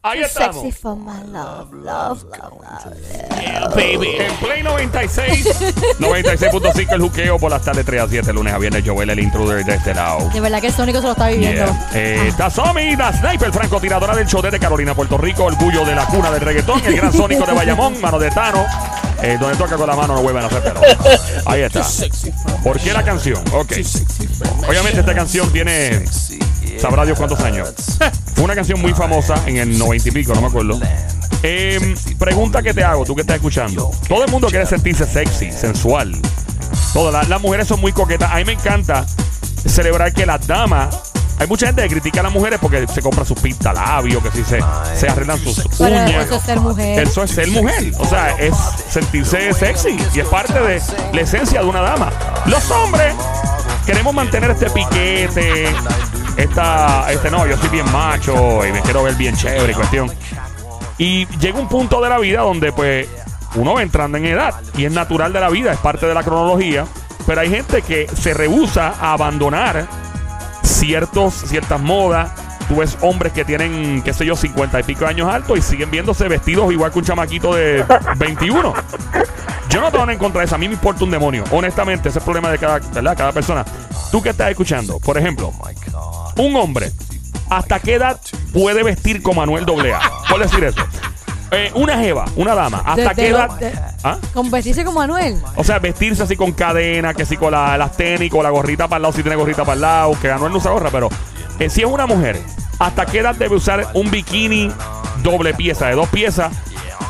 Ahí estamos. sexy for my love, love, love, love. Yeah, baby. En Play 96, 96.5 el juqueo por las tardes 3 a 7, lunes a viernes. Joel, el intruder de este lado. De verdad que el Sónico se lo está viviendo. Yeah. Eh, está Somi, la sniper francotiradora del show de Carolina, Puerto Rico, orgullo de la cuna del reggaetón, el gran sónico de Bayamón, mano de Tano. Eh, donde toca con la mano no vuelven a hacer pero. Ahí está. ¿Por qué la canción? Ok. Obviamente esta canción tiene. Sabrá Dios cuántos años. Una canción muy famosa en el 90 y pico, no me acuerdo. Eh, pregunta que te hago, tú que estás escuchando. Todo el mundo quiere sentirse sexy, sensual. Todas las, las mujeres son muy coquetas. A mí me encanta celebrar que las damas. Hay mucha gente que critica a las mujeres porque se compran sus pintalabios, que si se, se arreglan sus Pero uñas. eso es ser mujer. Eso es ser mujer. O sea, es sentirse sexy. Y es parte de la esencia de una dama. Los hombres queremos mantener este piquete. Esta, este no, yo soy bien macho y me quiero ver bien chévere cuestión. Y llega un punto de la vida donde pues uno va entrando en edad y es natural de la vida, es parte de la cronología. Pero hay gente que se rehúsa a abandonar ciertos, ciertas modas. Tú ves hombres que tienen, qué sé yo, 50 y pico años altos y siguen viéndose vestidos igual que un chamaquito de 21. Yo no tengo nada en contra de eso. A mí me importa un demonio. Honestamente, ese es el problema de cada, ¿verdad? cada persona. Tú que estás escuchando, por ejemplo, un hombre, ¿hasta qué edad puede vestir como Manuel AA? Por decir eso. Eh, una jeva, una dama, ¿hasta De- qué de edad? de- ¿Ah? Con vestirse como Manuel. O sea, vestirse así con cadena, que si con la, las tenis, con la gorrita para el lado, si tiene gorrita para el lado, que Anuel no usa gorra, pero eh, si es una mujer, ¿hasta qué edad debe usar un bikini doble pieza, de dos piezas?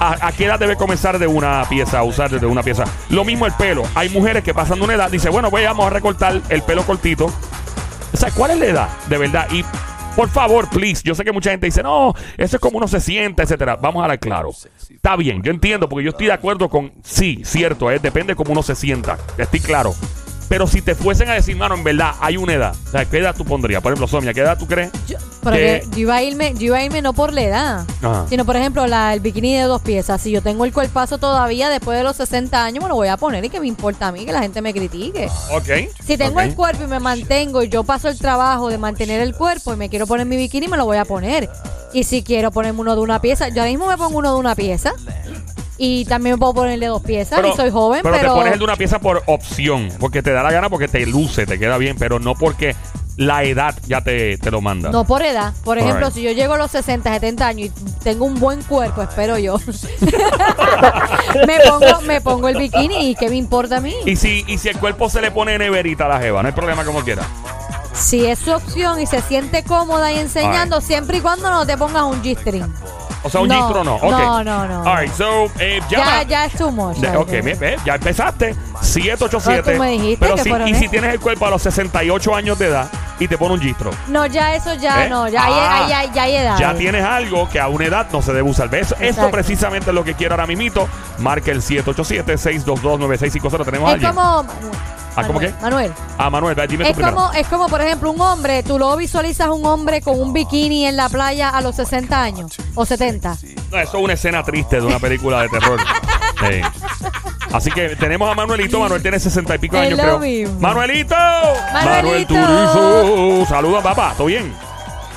¿A, a qué edad debe comenzar de una pieza, a usar de una pieza? Lo mismo el pelo. Hay mujeres que pasan de una edad, dice, bueno, pues vamos a recortar el pelo cortito. Sea, ¿cuál es la edad? De verdad. Y por favor, please, yo sé que mucha gente dice, no, eso es como uno se sienta, etcétera. Vamos a hablar claro. Está bien, yo entiendo, porque yo estoy de acuerdo con, sí, cierto, eh, depende de cómo uno se sienta. Estoy claro. Pero si te fuesen a decir, mano, en verdad, hay una edad. O sea, ¿qué edad tú pondrías? Por ejemplo, Sonia, ¿qué edad tú crees? Yo, pero Que- yo iba a irme, yo iba a irme no por la edad, Ajá. sino por ejemplo la, el bikini de dos piezas. Si yo tengo el cuerpazo todavía después de los 60 años, me lo voy a poner y que me importa a mí que la gente me critique. Ok. Si tengo el cuerpo y me mantengo y yo paso el trabajo de mantener el cuerpo y me quiero poner mi bikini, me lo voy a poner. Y si quiero ponerme uno de una pieza, yo ahora mismo me pongo uno de una pieza. Y también puedo ponerle dos piezas y soy joven, pero... te pones el de una pieza por opción, porque te da la gana, porque te luce, te queda bien, pero no porque la edad ya te, te lo manda. No por edad. Por ejemplo, si yo llego a los 60, 70 años y tengo un buen cuerpo, espero yo. me, pongo, me pongo el bikini y ¿qué me importa a mí? Y si, y si el cuerpo se le pone neverita a la jeva, no hay problema como quiera. Si es su opción y se siente cómoda y enseñando, siempre y cuando no te pongas un G-string. O sea, un No, no. Ok. no, no, no, All right, so, eh, llama. Ya, ya es too much. De- ok, ve, ya empezaste. 787. Pero tú me dijiste Pero que si, fueron y si es- tienes el cuerpo a los 68 años de edad y te pone un gistro, No, ya eso ya ¿Eh? no. Ya, Ah, hay, hay- ya hay edad. ya tienes algo que a una edad no se debe usar. ¿Ves? Esto precisamente es lo que quiero ahora mismito. Marca el 787-622-9650. ¿Tenemos Es alguien? como... Ah, ¿cómo Manuel, qué? Manuel. Ah, Manuel, dime tú Es primero. como, es como, por ejemplo, un hombre, tú lo visualizas un hombre con un bikini en la playa a los 60 años o 70. No, eso es una escena triste de una película de terror. Sí. Así que tenemos a Manuelito. Manuel tiene 60 y pico de Es años, lo creo. mismo. ¡Manuelito! Manuel Manuelito. Turizo. Saludos, papá. ¿Todo bien?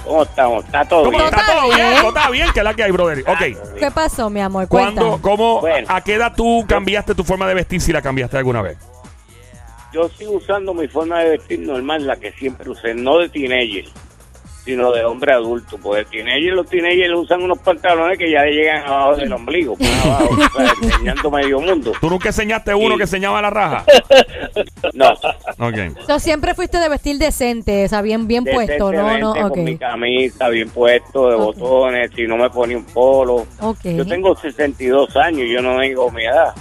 ¿Cómo estamos? ¿Está todo ¿Cómo bien? está Está todo bien? bien. ¿Cómo está bien? ¿Qué es la que hay, brother? Ok. ¿Qué pasó, mi amor? ¿Cuándo, Cuéntame. cómo, Bueno. a qué edad tú cambiaste tu forma de vestir si la cambiaste alguna vez? Yo sigo usando mi forma de vestir normal, la que siempre usé, no de teenager, sino de hombre adulto. Porque teenager, los teenagers usan unos pantalones que ya llegan abajo del ombligo, abajo, o sea, enseñando medio mundo. ¿Tú nunca enseñaste uno Sí. que enseñaba la raja? No, Ok. So, siempre fuiste de vestir decente, o sea, bien, bien puesto, no, no, decentemente, ok. con mi camisa bien puesto, de botones, si no me ponía un polo. Ok. Yo tengo 62 años, yo no tengo mi edad.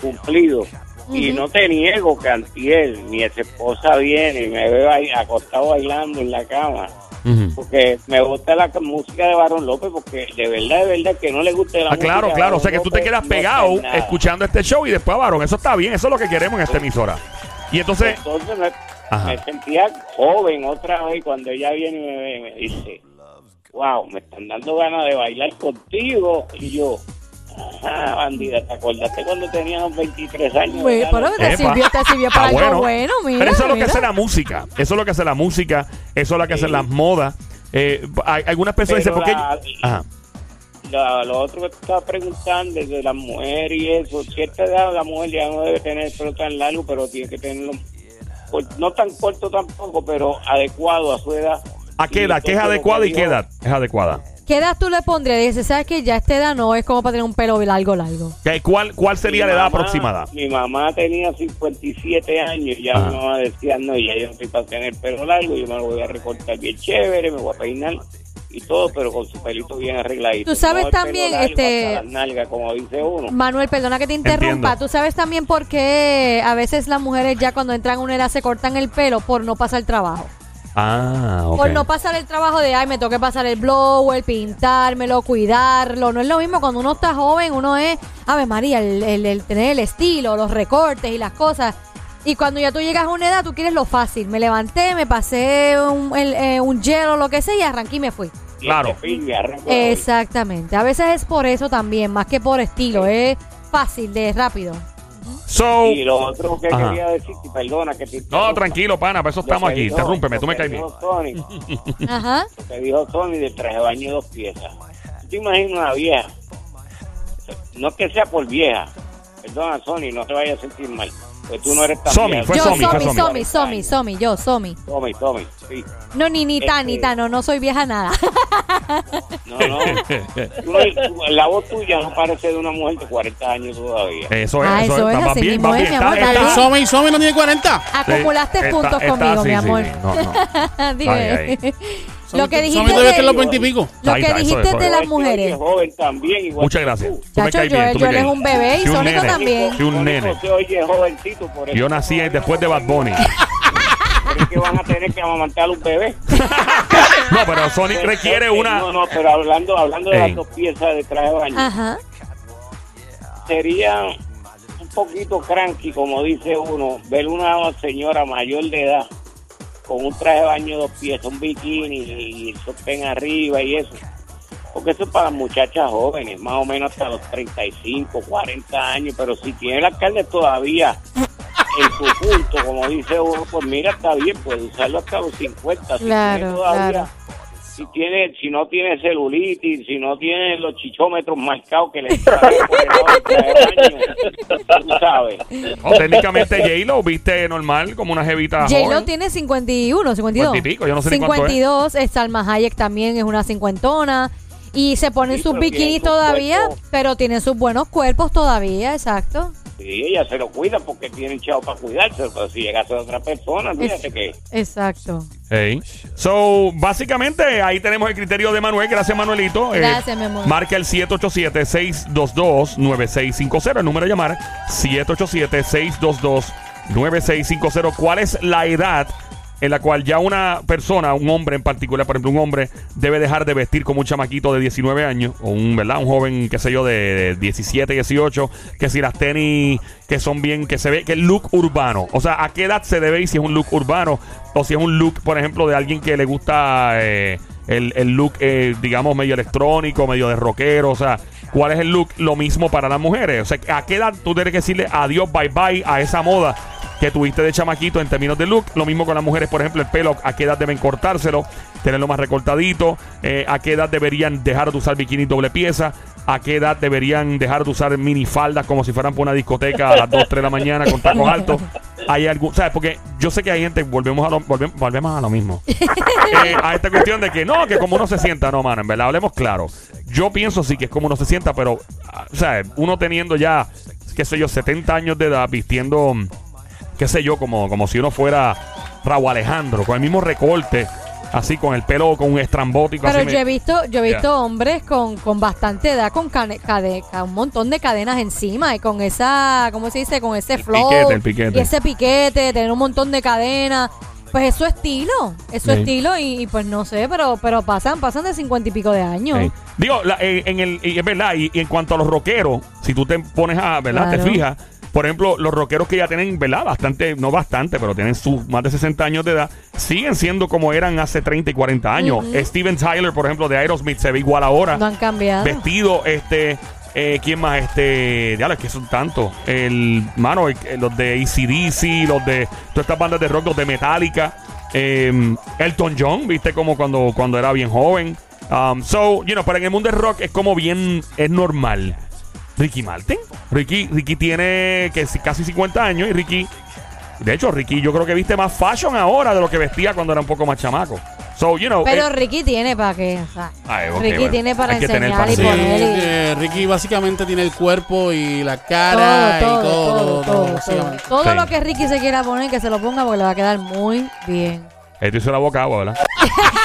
Cumplido. Y no te niego que antier mi ex esposa viene y me ve ahí acostado bailando en la cama. Porque me gusta la música de Barón López, porque de verdad, de verdad que no le gusta la Ah, música. claro, claro. O Barón sea que tú te quedas pegado escuchando este show y después a varón. Eso está bien. Eso es lo que queremos en esta emisora. Y entonces, Entonces me, sentía joven otra vez cuando ella viene y me ve y me dice, wow, me están dando ganas de bailar contigo. Y yo, ajá, bandida, ¿te acordaste cuando teníamos 23 años? Güey, pero te Epa. sirvió, te sirvió Está para algo bueno. bueno, mira. Pero eso es lo que hace la música. Eso es lo que hace la música. Eso es lo que hacen las modas. Eh, hay, algunas personas dicen, Pero ¿por qué? la- Ajá. la- lo otro que te estaba preguntando de la mujer y eso, cierta edad la mujer ya no debe tener el pelo tan largo, pero tiene que tenerlo, pues, no tan corto tampoco, pero adecuado a su edad. ¿A qué edad? ¿Qué es adecuada y qué edad es adecuada? ¿Qué edad tú le pondrías? Dice, ¿sabes que Ya esta edad no es como para tener un pelo largo, largo. ¿Qué- ¿Cuál, cuál sería Mi la edad mamá- aproximada? Mi mamá tenía 57 años y ya Ajá. mi mamá decía, no, ya yo no estoy para tener pelo largo, yo me lo voy a recortar bien chévere, me voy a peinar y todo, pero con su pelito bien arregladito. Tú sabes No también, largo este- nalgas, como dice uno. Manuel, perdona que te interrumpa. Entiendo. Tú sabes también por qué a veces las mujeres ya cuando entran a una edad se cortan el pelo por no pasar trabajo. Ah, ok. Por no pasar el trabajo de, ay, me tengo que pasar el blower, pintármelo, cuidarlo. No es lo mismo cuando uno está joven, uno es, Ave María, el, el- el tener el estilo, los recortes y las cosas. Y cuando ya tú llegas a una edad, tú quieres lo fácil. Me levanté, me pasé un, el, eh, un gel o lo que sea y arranqué y me fui. Claro. Exactamente. A veces es por eso también, más que por estilo. Es fácil, de rápido. So, Y lo otro que Ajá. quería decir, perdona que te no, interrumpa. tranquilo, pana, para eso Lo estamos aquí. dijo- Interrúmpeme, tú me caes bien. Ajá. lo que dijo Tony del traje de baño de dos piezas. ¿Tú te imaginas una vieja? No es que sea por vieja. Perdona, Sony, no te vayas a sentir mal. Tú no eres tan Somi, vieja. fue yo, Somi, Somi, fue Somi, Somi. Somi, Somi, yo, Somi. Tommy, Tommy, sí. No, ni ni tan, ni Este- tan, no, no soy vieja nada. No, no. Tú no- la voz tuya no parece de una mujer de 40 años todavía. Eso es, Ah, eso, eso es. así bien, mismo es, bien. mi amor, Está- está. Somi, Somi no tiene 40. Acumulaste está- puntos está- conmigo, sí, mi sí, amor. sí. No, no. Dime. Ay, ay. Lo que dijiste de, ser los 20 y pico. lo que dijiste de las mujeres. que joven también, igual Muchas que gracias. tú. Me Chacho, caes bien. Joel- tú me Joel caes un bebé y Sí, un Sónico nene. también. Sí, un Sónico nene. se oye jovencito, por eso Yo nací después de Bad Bunny. ¿Creen que van a tener que amamantar un bebé? No, pero Sonic requiere No, una. No, no, pero hablando, hablando de Ey. las dos piezas de traje de baño, Ajá. sería un poquito cranky, como dice uno, ver una señora mayor de edad con un traje de baño de dos piezas, un bikini y el sostén arriba y eso. Porque eso es para muchachas jóvenes, más o menos hasta los 35, 40 años, pero si tiene la carne todavía en su punto, como dice uno, pues mira, está bien, puede usarlo hasta los 50. Si Claro, tiene todavía, claro. Si, tiene, si no tiene celulitis, si no tiene los chichómetros marcados que le por el baño, tú sabes. No, técnicamente J-Lo viste normal, como una jevita. J-Lo joven. tiene 51, 52. 50 y pico, yo no sé ni cuánto es. 52, es. Salma Hayek también es una cincuentona. Y se ponen Sí, sus pero tiene bikinis todavía, cuerpo. pero tienen sus buenos cuerpos todavía, exacto. Sí, ella se lo cuida porque tiene un chavo para cuidarse, pero si llegase a otra persona, fíjate que... Exacto. Hey. So, básicamente ahí tenemos el criterio de Manuel. Gracias, Manuelito. Eh, Gracias, mi amor. Marca el 787-622-9650. El número a llamar: 787-622-9650. ¿Cuál es la edad en la cual ya una persona, un hombre en particular, por ejemplo, un hombre debe dejar de vestir como un chamaquito de 19 años, o un, ¿verdad? Un joven, qué sé yo, de 17, 18, que si las tenis que son bien, que se ve, que el look urbano. O sea, ¿a qué edad se debe ir si es un look urbano? O si es un look, por ejemplo, de alguien que le gusta eh, el, el look, eh, digamos, medio electrónico, medio de rockero, o sea, ¿cuál es el look? Lo mismo para las mujeres. O sea, ¿a qué edad tú tienes que decirle adiós, bye bye a esa moda? Que tuviste de chamaquito en términos de look. Lo mismo con las mujeres, por ejemplo, el pelo, a qué edad deben cortárselo, tenerlo más recortadito, eh, a qué edad deberían dejar de usar bikini doble pieza, a qué edad deberían dejar de usar minifaldas como si fueran por una discoteca a las 2, 3 de la mañana con tacos altos. Hay algún, ¿sabes? Porque yo sé que hay gente, volvemos a lo, volvemos, volvemos a lo mismo. Eh, a esta cuestión de que no, que como uno se sienta, no, mano, en verdad, hablemos claro. Yo pienso sí que es como uno se sienta, pero, ah, o sea, uno teniendo ya, qué sé yo, 70 años de edad, vistiendo qué sé yo, como, como si uno fuera Raúl Alejandro, con el mismo recorte, así, con el pelo, con un estrambótico. Pero así yo me- he visto, yo he visto hombres con, con bastante edad, con cane- cade- un montón de cadenas encima y con esa, ¿cómo se dice? Con ese flow. piquete, el piquete. Y ese piquete, tener un montón de cadenas. Pues es su estilo, es su Sí. estilo y, y pues no sé, pero pero pasan pasan de cincuenta y pico de años. Digo, la- en, en el, y es verdad, y, y en cuanto a los rockeros, si tú te pones a, ¿verdad? Claro. Te fijas, por ejemplo, los rockeros que ya tienen, ¿verdad? Bastante, no bastante, pero tienen sus más de 60 años de edad, siguen siendo como eran hace 30 y 40 años. Steven Tyler, por ejemplo, de Aerosmith, se ve igual ahora. No han cambiado. vestido, este, eh, ¿quién más? Este, ya es que son tantos. El, mano, el- los de ACDC, los de todas estas bandas de rock, los de Metallica. eh, Elton John, viste como cuando, cuando era bien joven. Um, so, you know, pero en el mundo del rock es como bien, es normal. Ricky Martin. Ricky, Ricky tiene que si- casi 50 años y Ricky, de hecho, Ricky yo creo que viste más fashion ahora de lo que vestía cuando era un poco más chamaco. So, you know, Pero eh, Ricky tiene para qué. O sea, Ay, ok, Ricky bueno. tiene para enseñar para y Sí, poner. y- eh, Ricky básicamente tiene el cuerpo y la cara todo, y todo, todo, todo, todo, todo, básicamente. Todo Sí. lo que Ricky se quiera poner, que se lo ponga porque le va a quedar muy bien. esto hizo la boca agua, ¿verdad?